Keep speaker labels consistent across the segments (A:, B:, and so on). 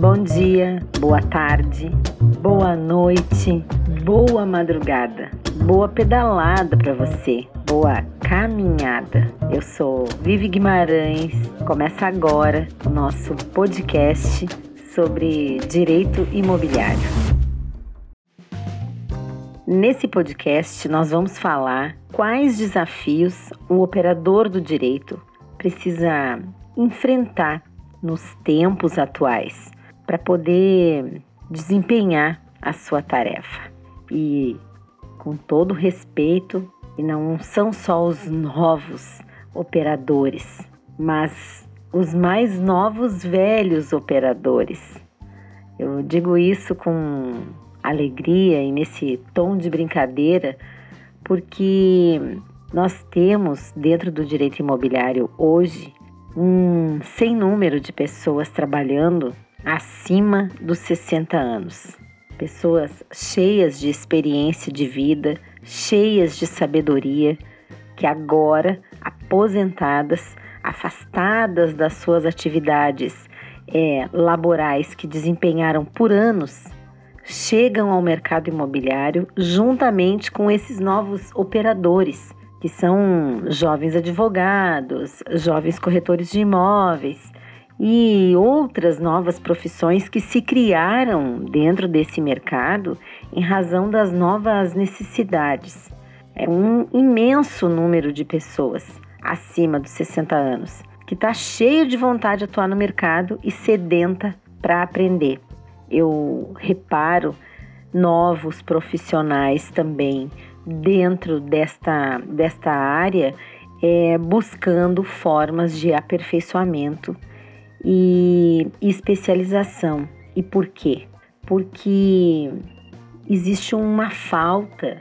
A: Bom dia, boa tarde, boa noite, boa madrugada, boa pedalada para você, boa caminhada. Eu sou Vivi Guimarães. Começa agora o nosso podcast sobre direito imobiliário. Nesse podcast, nós vamos falar quais desafios o operador do direito precisa enfrentar nos tempos atuais para poder desempenhar a sua tarefa. E com todo respeito, e não são só os novos operadores, mas os mais novos velhos operadores. Eu digo isso com alegria e nesse tom de brincadeira, porque nós temos dentro do direito imobiliário hoje um sem número de pessoas trabalhando acima dos 60 anos. Pessoas cheias de experiência de vida, cheias de sabedoria, que agora, aposentadas, afastadas das suas atividades é, laborais que desempenharam por anos, chegam ao mercado imobiliário juntamente com esses novos operadores, que são jovens advogados, jovens corretores de imóveis e outras novas profissões que se criaram dentro desse mercado em razão das novas necessidades. É um imenso número de pessoas acima dos 60 anos que está cheio de vontade de atuar no mercado e sedenta para aprender. Eu reparo novos profissionais também dentro desta, desta área é, buscando formas de aperfeiçoamento e especialização. E por quê? Porque existe uma falta,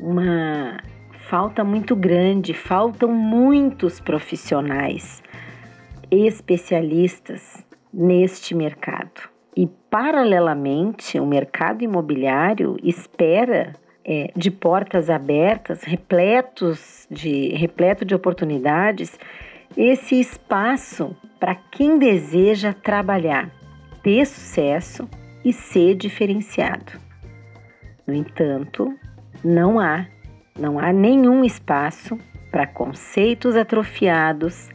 A: uma falta muito grande, faltam muitos profissionais especialistas neste mercado. E, paralelamente, o mercado imobiliário espera é, de portas abertas, repletos de, repleto de oportunidades, esse espaço para quem deseja trabalhar, ter sucesso e ser diferenciado. No entanto, não há, não há nenhum espaço para conceitos atrofiados,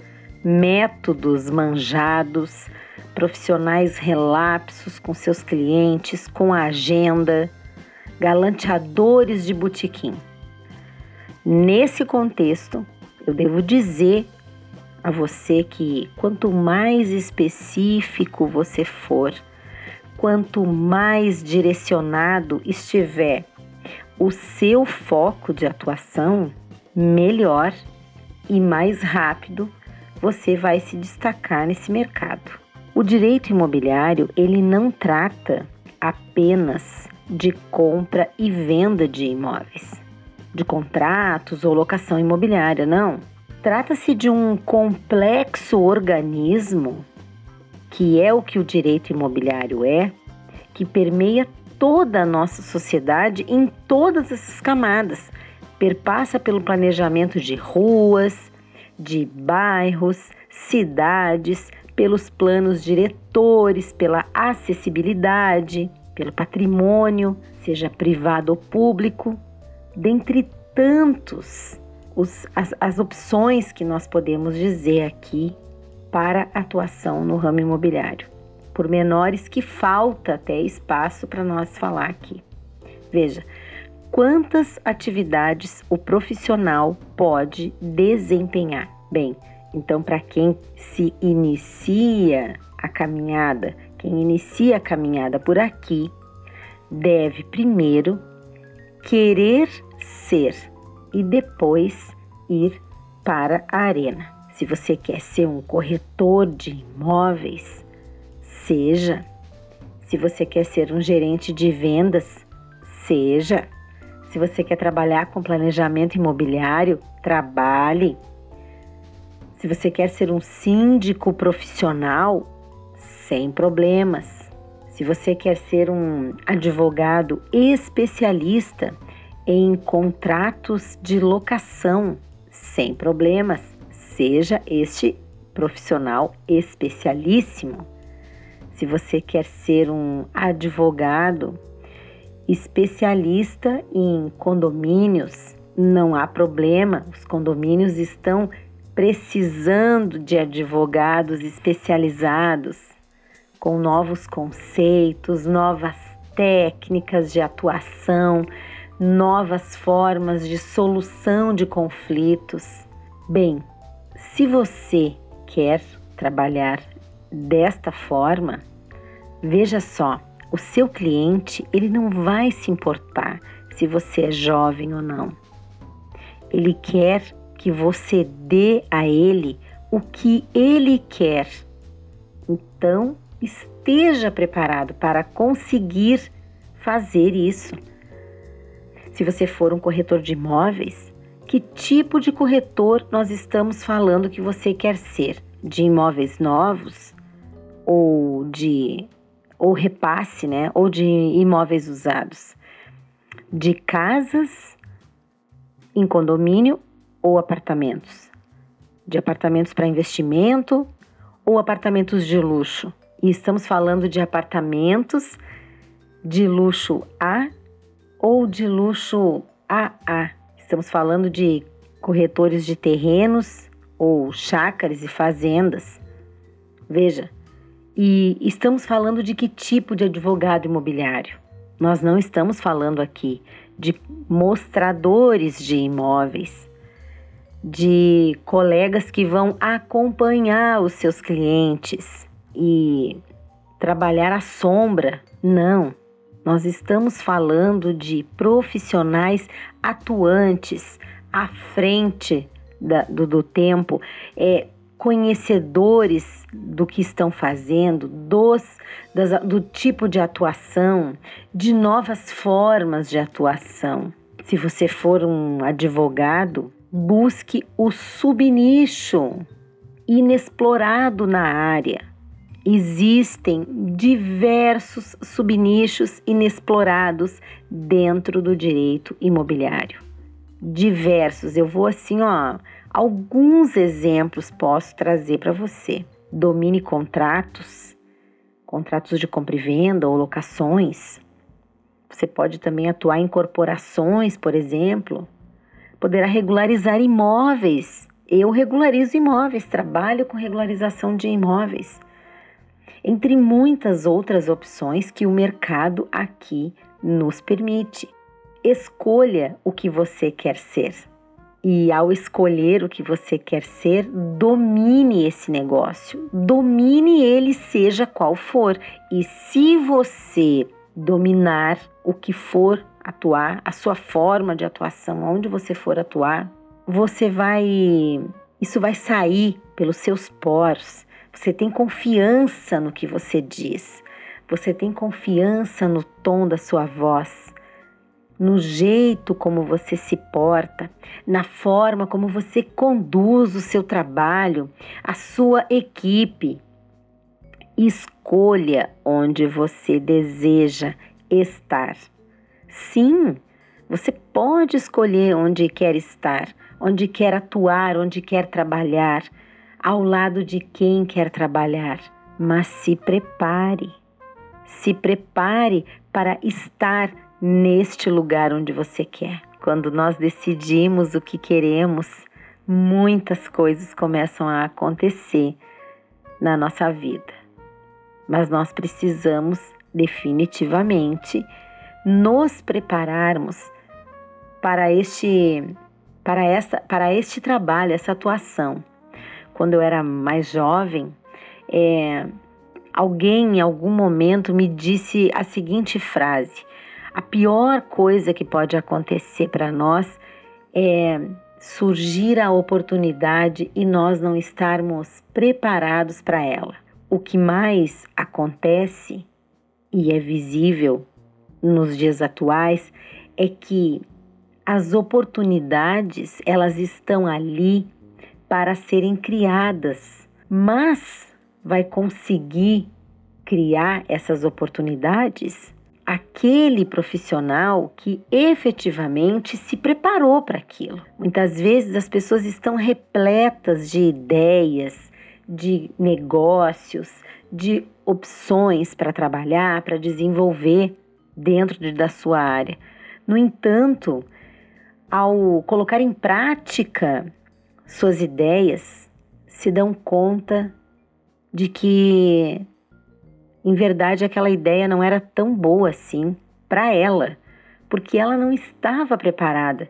A: métodos manjados, profissionais relapsos com seus clientes, com a agenda, galanteadores de botequim. Nesse contexto, eu devo dizer a você que quanto mais específico você for, quanto mais direcionado estiver o seu foco de atuação, melhor e mais rápido você vai se destacar nesse mercado. O direito imobiliário, ele não trata apenas de compra e venda de imóveis, de contratos ou locação imobiliária, não. Trata-se de um complexo organismo, que é o que o direito imobiliário é, que permeia toda a nossa sociedade em todas essas camadas. Perpassa pelo planejamento de ruas, de bairros, cidades, pelos planos diretores, pela acessibilidade, pelo patrimônio, seja privado ou público, dentre tantos os, as, as opções que nós podemos dizer aqui para atuação no ramo imobiliário, por menores que falta até espaço para nós falar aqui. Veja, quantas atividades o profissional pode desempenhar? Bem, então para quem se inicia a caminhada, quem inicia a caminhada por aqui, deve primeiro querer ser e depois ir para a arena. Se você quer ser um corretor de imóveis, seja. Se você quer ser um gerente de vendas, seja. Se você quer trabalhar com planejamento imobiliário, trabalhe. Se você quer ser um síndico profissional, sem problemas. Se você quer ser um advogado especialista, em contratos de locação, sem problemas, seja este profissional especialíssimo. se você quer ser um advogado especialista em condomínios, não há problema, os condomínios estão precisando de advogados especializados com novos conceitos, novas técnicas de atuação, novas formas de solução de conflitos. Bem, se você quer trabalhar desta forma, veja só, o seu cliente ele não vai se importar se você é jovem ou não. Ele quer que você dê a ele o que ele quer. Então, esteja preparado para conseguir fazer isso. Se você for um corretor de imóveis, que tipo de corretor nós estamos falando que você quer ser? De imóveis novos ou de ou repasse, né? Ou de imóveis usados? De casas em condomínio ou apartamentos? De apartamentos para investimento ou apartamentos de luxo? E estamos falando de apartamentos de luxo A ou de luxo AA. Estamos falando de corretores de terrenos ou chácaras e fazendas. Veja, e estamos falando de que tipo de advogado imobiliário? Nós não estamos falando aqui de mostradores de imóveis, de colegas que vão acompanhar os seus clientes e trabalhar à sombra. Não. Nós estamos falando de profissionais atuantes à frente da, do, do tempo, é, conhecedores do que estão fazendo, dos, das, do tipo de atuação, de novas formas de atuação. Se você for um advogado, busque o subnicho inexplorado na área. Existem diversos subnichos inexplorados dentro do direito imobiliário. Diversos. Eu vou assim, ó, alguns exemplos posso trazer para você. Domine contratos, contratos de compra e venda ou locações. Você pode também atuar em corporações, por exemplo. Poderá regularizar imóveis. Eu regularizo imóveis, trabalho com regularização de imóveis entre muitas outras opções que o mercado aqui nos permite. Escolha o que você quer ser. E ao escolher o que você quer ser, domine esse negócio, domine ele, seja qual for. E se você dominar o que for atuar, a sua forma de atuação, onde você for atuar, você vai. Isso vai sair pelos seus poros você tem confiança no que você diz. Você tem confiança no tom da sua voz, no jeito como você se porta, na forma como você conduz o seu trabalho, a sua equipe. Escolha onde você deseja estar. Sim, você pode escolher onde quer estar, onde quer atuar, onde quer trabalhar ao lado de quem quer trabalhar, mas se prepare. Se prepare para estar neste lugar onde você quer. Quando nós decidimos o que queremos, muitas coisas começam a acontecer na nossa vida. Mas nós precisamos definitivamente nos prepararmos para este para esta para este trabalho, essa atuação quando eu era mais jovem, é, alguém em algum momento me disse a seguinte frase: a pior coisa que pode acontecer para nós é surgir a oportunidade e nós não estarmos preparados para ela. O que mais acontece e é visível nos dias atuais é que as oportunidades elas estão ali para serem criadas, mas vai conseguir criar essas oportunidades aquele profissional que efetivamente se preparou para aquilo. Muitas vezes as pessoas estão repletas de ideias, de negócios, de opções para trabalhar, para desenvolver dentro de, da sua área. No entanto, ao colocar em prática suas ideias, se dão conta de que, em verdade, aquela ideia não era tão boa assim para ela, porque ela não estava preparada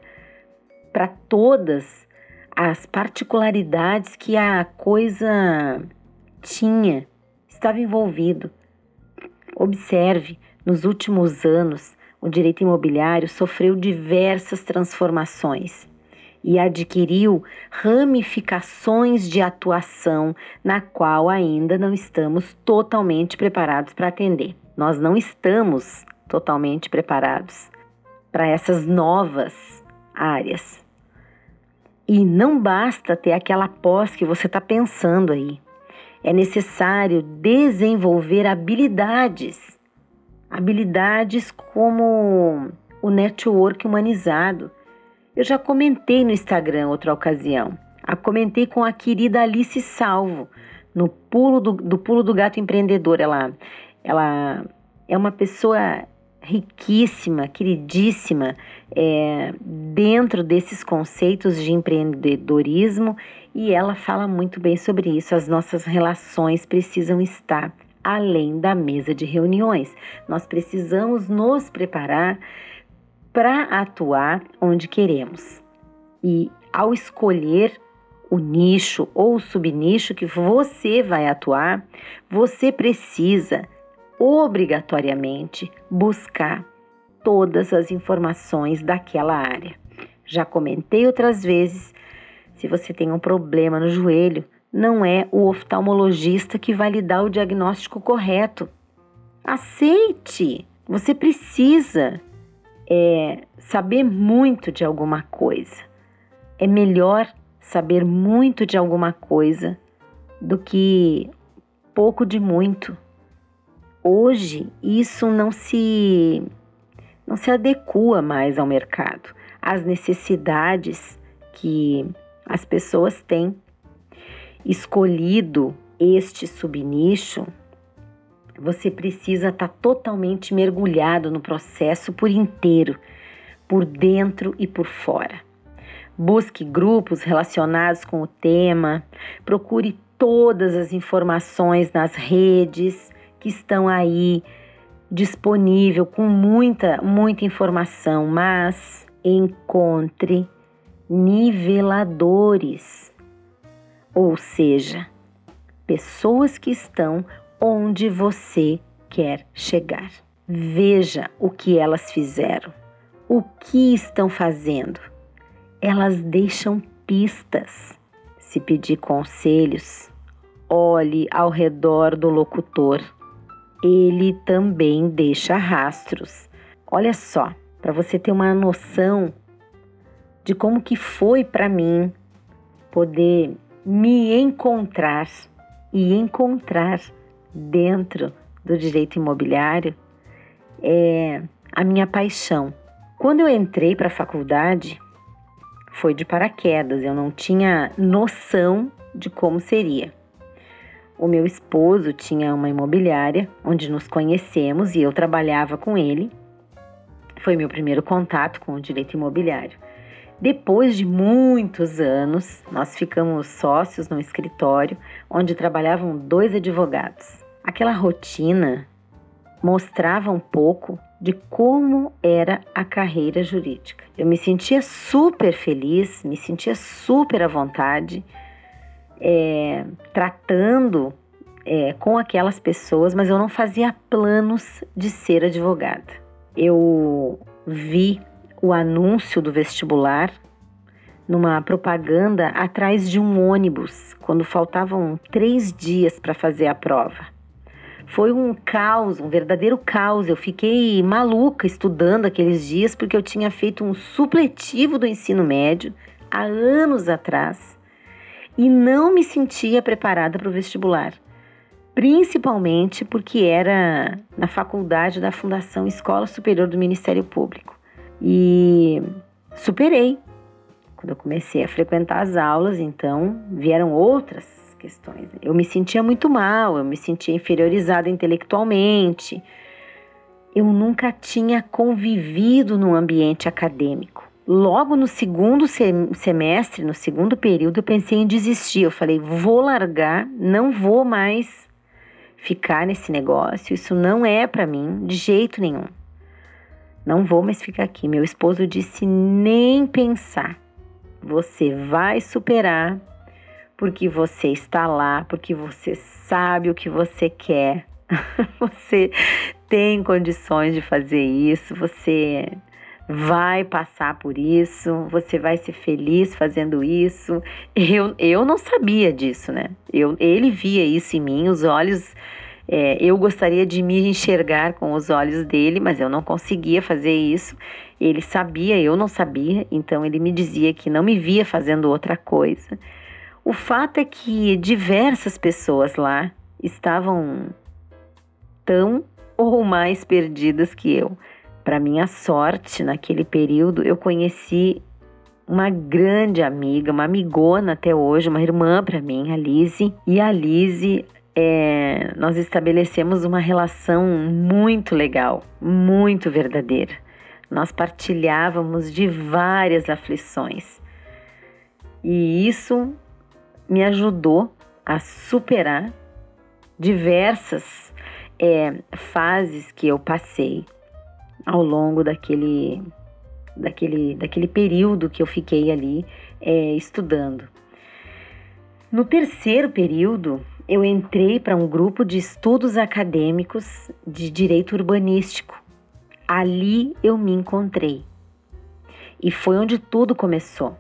A: para todas as particularidades que a coisa tinha, estava envolvido. Observe, nos últimos anos, o direito imobiliário sofreu diversas transformações e adquiriu ramificações de atuação na qual ainda não estamos totalmente preparados para atender. Nós não estamos totalmente preparados para essas novas áreas. E não basta ter aquela pós que você está pensando aí. É necessário desenvolver habilidades habilidades como o network humanizado. Eu já comentei no Instagram outra ocasião. A comentei com a querida Alice Salvo, no pulo do, do pulo do gato empreendedor. Ela, ela é uma pessoa riquíssima, queridíssima, é, dentro desses conceitos de empreendedorismo e ela fala muito bem sobre isso. As nossas relações precisam estar além da mesa de reuniões. Nós precisamos nos preparar para atuar onde queremos. E ao escolher o nicho ou o subnicho que você vai atuar, você precisa obrigatoriamente buscar todas as informações daquela área. Já comentei outras vezes, se você tem um problema no joelho, não é o oftalmologista que vai lhe dar o diagnóstico correto. Aceite! Você precisa é, saber muito de alguma coisa. É melhor saber muito de alguma coisa do que pouco de muito. Hoje isso não se não se adequa mais ao mercado, às necessidades que as pessoas têm escolhido este subnicho, você precisa estar tá totalmente mergulhado no processo por inteiro, por dentro e por fora. Busque grupos relacionados com o tema, procure todas as informações nas redes que estão aí disponível com muita, muita informação, mas encontre niveladores ou seja, pessoas que estão onde você quer chegar. Veja o que elas fizeram, o que estão fazendo. Elas deixam pistas. Se pedir conselhos, olhe ao redor do locutor. Ele também deixa rastros. Olha só, para você ter uma noção de como que foi para mim poder me encontrar e encontrar dentro do direito imobiliário é a minha paixão. Quando eu entrei para a faculdade, foi de paraquedas, eu não tinha noção de como seria. O meu esposo tinha uma imobiliária onde nos conhecemos e eu trabalhava com ele. Foi meu primeiro contato com o direito imobiliário. Depois de muitos anos, nós ficamos sócios no escritório onde trabalhavam dois advogados. Aquela rotina mostrava um pouco de como era a carreira jurídica. Eu me sentia super feliz, me sentia super à vontade, é, tratando é, com aquelas pessoas, mas eu não fazia planos de ser advogada. Eu vi o anúncio do vestibular numa propaganda atrás de um ônibus, quando faltavam três dias para fazer a prova. Foi um caos, um verdadeiro caos. Eu fiquei maluca estudando aqueles dias porque eu tinha feito um supletivo do ensino médio há anos atrás e não me sentia preparada para o vestibular, principalmente porque era na faculdade da Fundação Escola Superior do Ministério Público. E superei. Quando eu comecei a frequentar as aulas, então vieram outras questões. Eu me sentia muito mal, eu me sentia inferiorizada intelectualmente. Eu nunca tinha convivido num ambiente acadêmico. Logo no segundo semestre, no segundo período, eu pensei em desistir. Eu falei: vou largar, não vou mais ficar nesse negócio. Isso não é para mim de jeito nenhum. Não vou mais ficar aqui. Meu esposo disse: nem pensar. Você vai superar porque você está lá, porque você sabe o que você quer. você tem condições de fazer isso. Você vai passar por isso, você vai ser feliz fazendo isso. Eu, eu não sabia disso, né? Eu, ele via isso em mim, os olhos. É, eu gostaria de me enxergar com os olhos dele, mas eu não conseguia fazer isso. Ele sabia, eu não sabia, então ele me dizia que não me via fazendo outra coisa. O fato é que diversas pessoas lá estavam tão ou mais perdidas que eu. Para minha sorte, naquele período, eu conheci uma grande amiga, uma amigona até hoje, uma irmã para mim, a Lise. E a Lise, é, nós estabelecemos uma relação muito legal, muito verdadeira. Nós partilhávamos de várias aflições. E isso me ajudou a superar diversas é, fases que eu passei ao longo daquele, daquele, daquele período que eu fiquei ali é, estudando. No terceiro período, eu entrei para um grupo de estudos acadêmicos de direito urbanístico. Ali eu me encontrei. E foi onde tudo começou.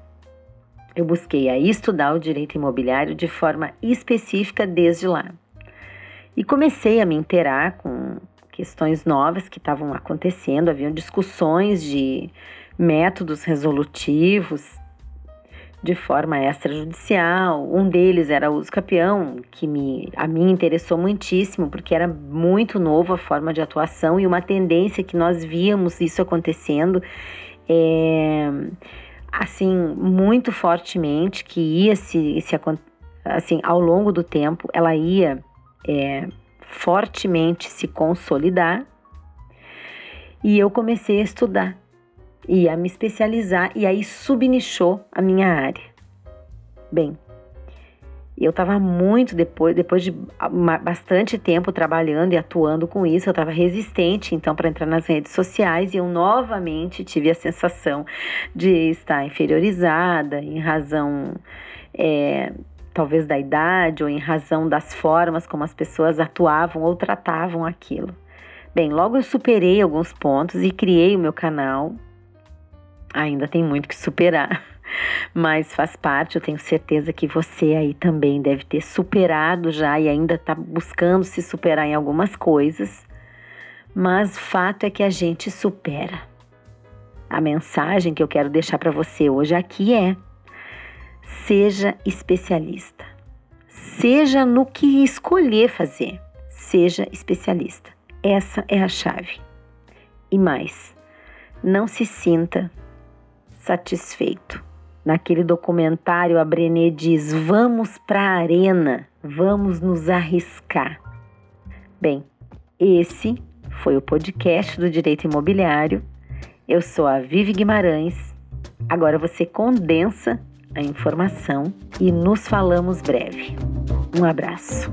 A: Eu busquei aí estudar o direito imobiliário de forma específica desde lá. E comecei a me interar com questões novas que estavam acontecendo, haviam discussões de métodos resolutivos de forma extrajudicial. Um deles era o uso capião, que me, a mim interessou muitíssimo, porque era muito novo a forma de atuação e uma tendência que nós víamos isso acontecendo. É, assim, muito fortemente, que ia se, se assim, ao longo do tempo, ela ia é, fortemente se consolidar. E eu comecei a estudar e a me especializar e aí subnichou a minha área. Bem, eu estava muito depois, depois de bastante tempo trabalhando e atuando com isso, eu estava resistente então para entrar nas redes sociais e eu novamente tive a sensação de estar inferiorizada em razão é, talvez da idade ou em razão das formas como as pessoas atuavam ou tratavam aquilo. Bem, logo eu superei alguns pontos e criei o meu canal. Ainda tem muito que superar, mas faz parte. Eu tenho certeza que você aí também deve ter superado já e ainda está buscando se superar em algumas coisas. Mas fato é que a gente supera. A mensagem que eu quero deixar para você hoje aqui é: Seja especialista. Seja no que escolher fazer. Seja especialista. Essa é a chave. E mais, não se sinta satisfeito. Naquele documentário, a Brené diz: vamos para a arena, vamos nos arriscar. Bem, esse foi o podcast do Direito Imobiliário. Eu sou a Vivi Guimarães. Agora você condensa a informação e nos falamos breve. Um abraço.